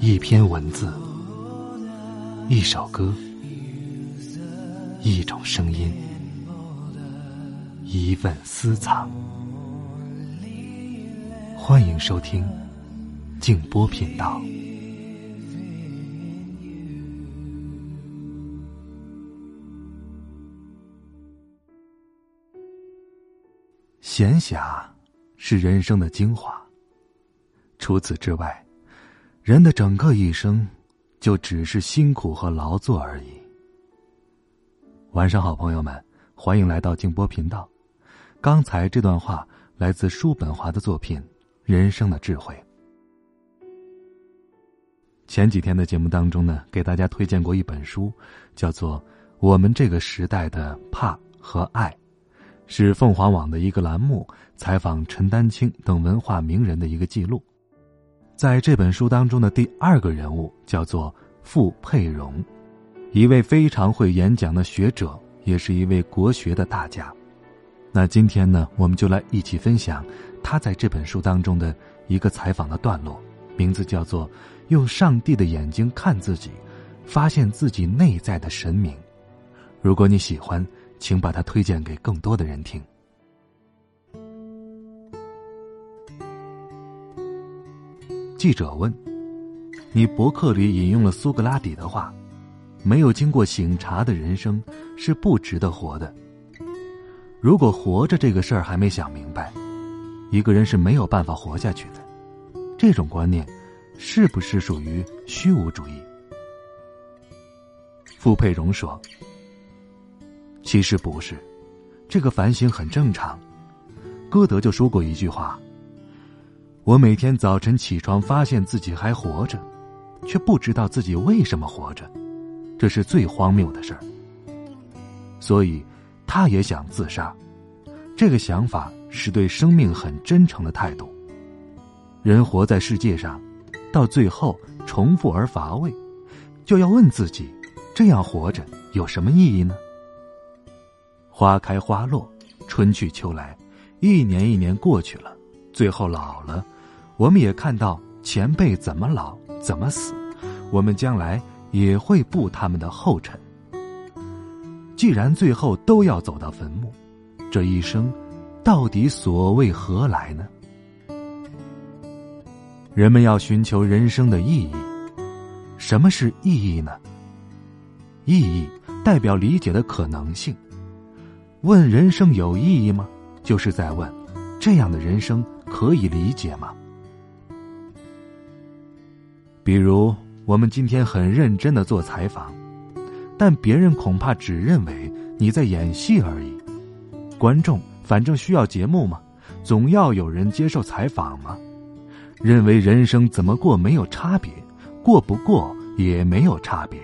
一篇文字，一首歌，一种声音，一份私藏。欢迎收听静波频道。闲暇是人生的精华。除此之外，人的整个一生就只是辛苦和劳作而已。晚上好，朋友们，欢迎来到静波频道。刚才这段话来自叔本华的作品《人生的智慧》。前几天的节目当中呢，给大家推荐过一本书，叫做《我们这个时代的怕和爱》，是凤凰网的一个栏目采访陈丹青等文化名人的一个记录。在这本书当中的第二个人物叫做傅佩荣，一位非常会演讲的学者，也是一位国学的大家。那今天呢，我们就来一起分享他在这本书当中的一个采访的段落，名字叫做“用上帝的眼睛看自己，发现自己内在的神明”。如果你喜欢，请把它推荐给更多的人听。记者问：“你博客里引用了苏格拉底的话，没有经过醒察的人生是不值得活的。如果活着这个事儿还没想明白，一个人是没有办法活下去的。这种观念是不是属于虚无主义？”傅佩荣说：“其实不是，这个反省很正常。歌德就说过一句话。”我每天早晨起床，发现自己还活着，却不知道自己为什么活着，这是最荒谬的事儿。所以，他也想自杀。这个想法是对生命很真诚的态度。人活在世界上，到最后重复而乏味，就要问自己：这样活着有什么意义呢？花开花落，春去秋来，一年一年过去了，最后老了。我们也看到前辈怎么老怎么死，我们将来也会步他们的后尘。既然最后都要走到坟墓，这一生到底所为何来呢？人们要寻求人生的意义。什么是意义呢？意义代表理解的可能性。问人生有意义吗？就是在问，这样的人生可以理解吗？比如，我们今天很认真的做采访，但别人恐怕只认为你在演戏而已。观众反正需要节目嘛，总要有人接受采访嘛。认为人生怎么过没有差别，过不过也没有差别。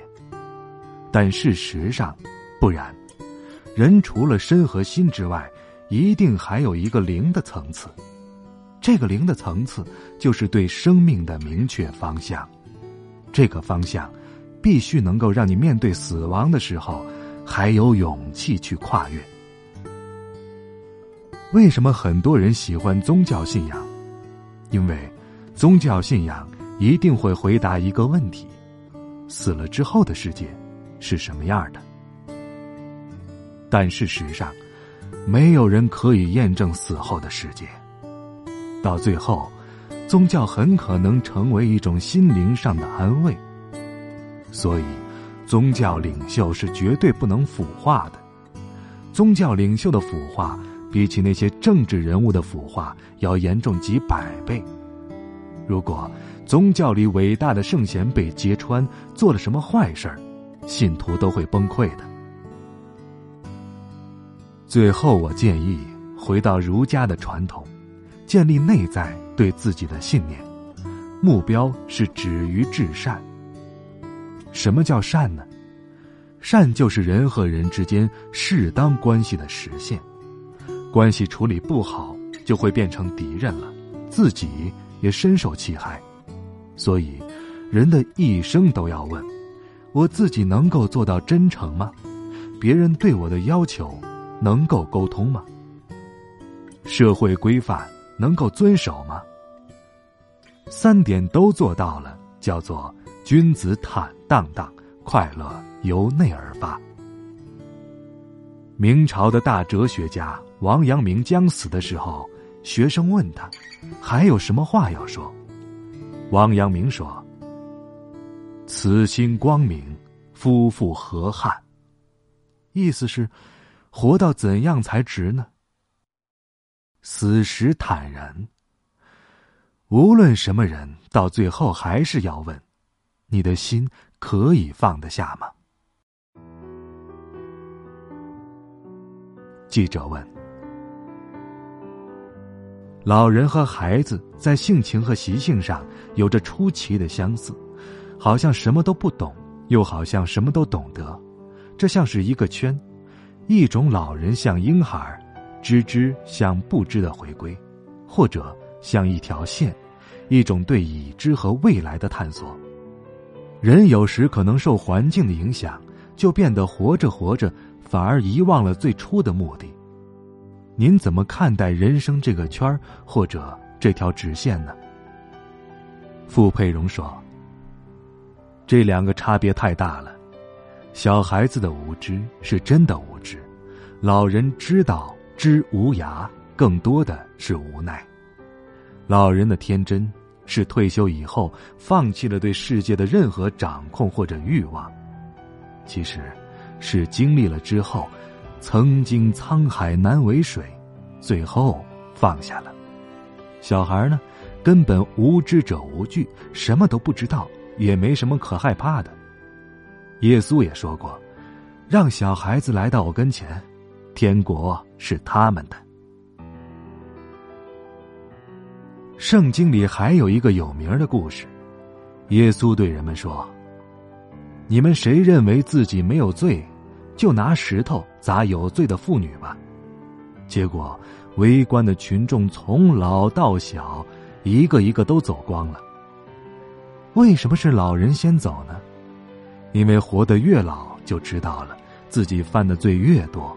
但事实上，不然。人除了身和心之外，一定还有一个灵的层次。这个零的层次，就是对生命的明确方向。这个方向，必须能够让你面对死亡的时候，还有勇气去跨越。为什么很多人喜欢宗教信仰？因为，宗教信仰一定会回答一个问题：死了之后的世界是什么样的？但事实上，没有人可以验证死后的世界。到最后，宗教很可能成为一种心灵上的安慰。所以，宗教领袖是绝对不能腐化的。宗教领袖的腐化，比起那些政治人物的腐化要严重几百倍。如果宗教里伟大的圣贤被揭穿做了什么坏事儿，信徒都会崩溃的。最后，我建议回到儒家的传统。建立内在对自己的信念，目标是止于至善。什么叫善呢？善就是人和人之间适当关系的实现。关系处理不好，就会变成敌人了，自己也深受其害。所以，人的一生都要问：我自己能够做到真诚吗？别人对我的要求能够沟通吗？社会规范。能够遵守吗？三点都做到了，叫做“君子坦荡荡，快乐由内而发”。明朝的大哲学家王阳明将死的时候，学生问他：“还有什么话要说？”王阳明说：“此心光明，夫复何憾？”意思是，活到怎样才值呢？死时坦然。无论什么人，到最后还是要问：你的心可以放得下吗？记者问：老人和孩子在性情和习性上有着出奇的相似，好像什么都不懂，又好像什么都懂得。这像是一个圈，一种老人像婴孩。知之向不知的回归，或者像一条线，一种对已知和未来的探索。人有时可能受环境的影响，就变得活着活着，反而遗忘了最初的目的。您怎么看待人生这个圈儿或者这条直线呢？傅佩荣说：“这两个差别太大了。小孩子的无知是真的无知，老人知道。”知无涯，更多的是无奈。老人的天真，是退休以后放弃了对世界的任何掌控或者欲望。其实，是经历了之后，曾经沧海难为水，最后放下了。小孩呢，根本无知者无惧，什么都不知道，也没什么可害怕的。耶稣也说过：“让小孩子来到我跟前。”天国是他们的。圣经里还有一个有名的故事，耶稣对人们说：“你们谁认为自己没有罪，就拿石头砸有罪的妇女吧。”结果围观的群众从老到小，一个一个都走光了。为什么是老人先走呢？因为活得越老，就知道了自己犯的罪越多。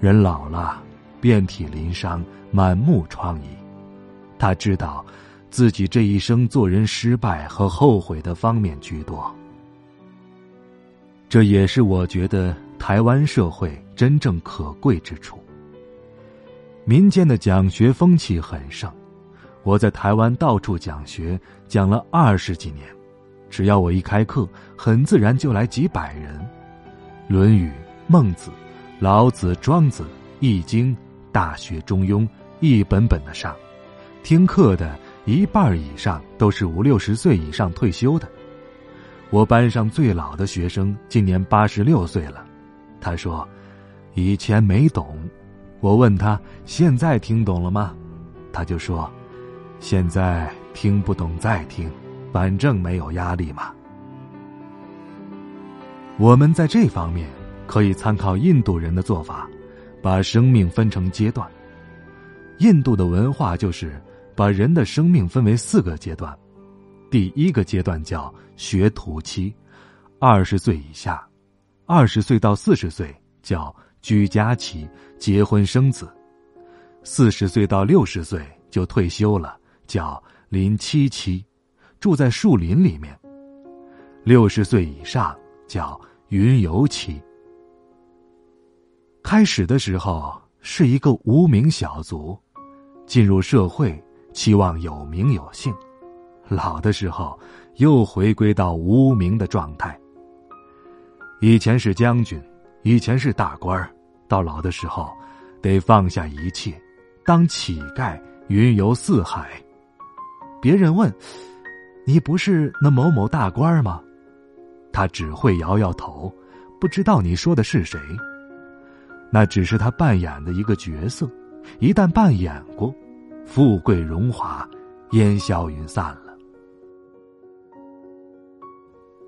人老了，遍体鳞伤，满目疮痍。他知道，自己这一生做人失败和后悔的方面居多。这也是我觉得台湾社会真正可贵之处。民间的讲学风气很盛，我在台湾到处讲学，讲了二十几年。只要我一开课，很自然就来几百人，《论语》《孟子》。老子、庄子、易经、大学、中庸，一本本的上。听课的一半以上都是五六十岁以上退休的。我班上最老的学生今年八十六岁了。他说：“以前没懂。”我问他：“现在听懂了吗？”他就说：“现在听不懂再听，反正没有压力嘛。”我们在这方面。可以参考印度人的做法，把生命分成阶段。印度的文化就是把人的生命分为四个阶段，第一个阶段叫学徒期，二十岁以下；二十岁到四十岁叫居家期，结婚生子；四十岁到六十岁就退休了，叫林七期，住在树林里面；六十岁以上叫云游期。开始的时候是一个无名小卒，进入社会期望有名有姓，老的时候又回归到无名的状态。以前是将军，以前是大官到老的时候得放下一切，当乞丐云游四海。别人问：“你不是那某某大官吗？”他只会摇摇头，不知道你说的是谁。那只是他扮演的一个角色，一旦扮演过，富贵荣华烟消云散了。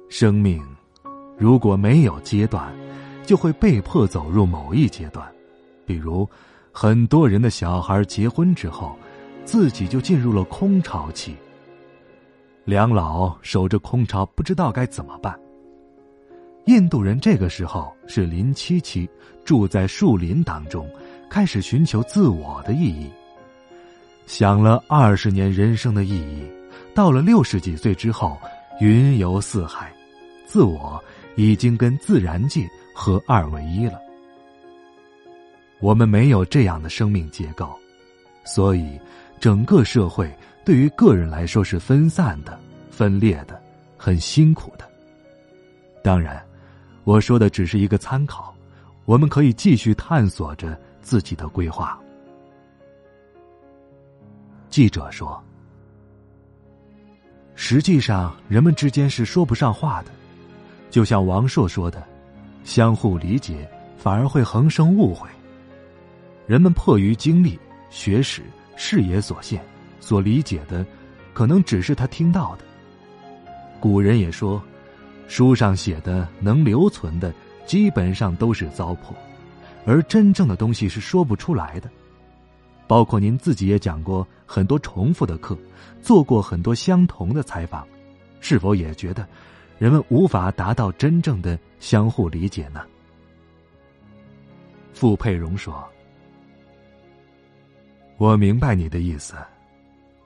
生命如果没有阶段，就会被迫走入某一阶段。比如，很多人的小孩结婚之后，自己就进入了空巢期。两老守着空巢，不知道该怎么办。印度人这个时候是林七期，住在树林当中，开始寻求自我的意义。想了二十年人生的意义，到了六十几岁之后，云游四海，自我已经跟自然界合二为一了。我们没有这样的生命结构，所以整个社会对于个人来说是分散的、分裂的，很辛苦的。当然，我说的只是一个参考，我们可以继续探索着自己的规划。记者说：“实际上，人们之间是说不上话的，就像王朔说的，相互理解反而会横生误会。人们迫于经历、学识、视野所限，所理解的，可能只是他听到的。古人也说，书上写的能留存的，基本上都是糟粕，而真正的东西是说不出来的。”包括您自己也讲过很多重复的课，做过很多相同的采访，是否也觉得人们无法达到真正的相互理解呢？傅佩荣说：“我明白你的意思，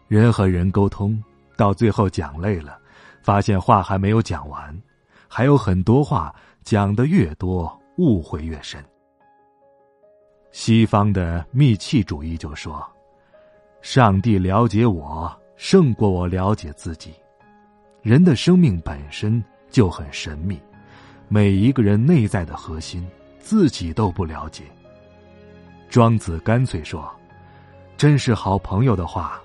人和人沟通到最后讲累了，发现话还没有讲完，还有很多话讲的越多，误会越深。”西方的密契主义就说：“上帝了解我胜过我了解自己。人的生命本身就很神秘，每一个人内在的核心自己都不了解。”庄子干脆说：“真是好朋友的话，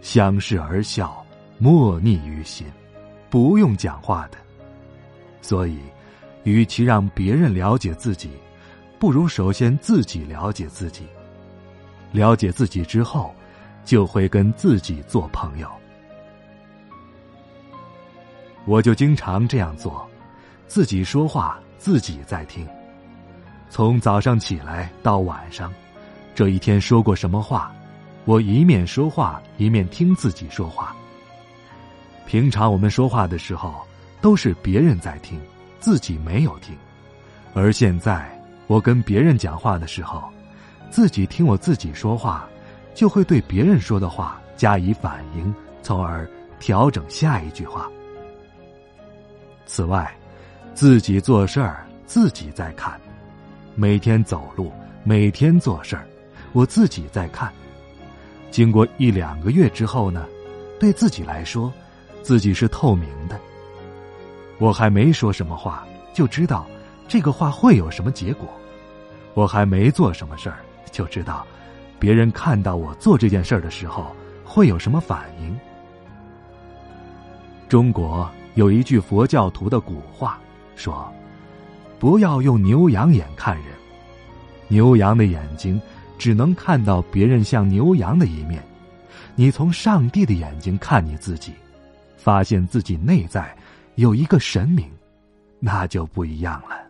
相视而笑，莫逆于心，不用讲话的。所以，与其让别人了解自己。”不如首先自己了解自己，了解自己之后，就会跟自己做朋友。我就经常这样做，自己说话，自己在听。从早上起来到晚上，这一天说过什么话，我一面说话一面听自己说话。平常我们说话的时候，都是别人在听，自己没有听，而现在。我跟别人讲话的时候，自己听我自己说话，就会对别人说的话加以反应，从而调整下一句话。此外，自己做事儿自己在看，每天走路，每天做事儿，我自己在看。经过一两个月之后呢，对自己来说，自己是透明的。我还没说什么话，就知道。这个话会有什么结果？我还没做什么事儿，就知道别人看到我做这件事儿的时候会有什么反应。中国有一句佛教徒的古话说：“不要用牛羊眼看人，牛羊的眼睛只能看到别人像牛羊的一面。你从上帝的眼睛看你自己，发现自己内在有一个神明，那就不一样了。”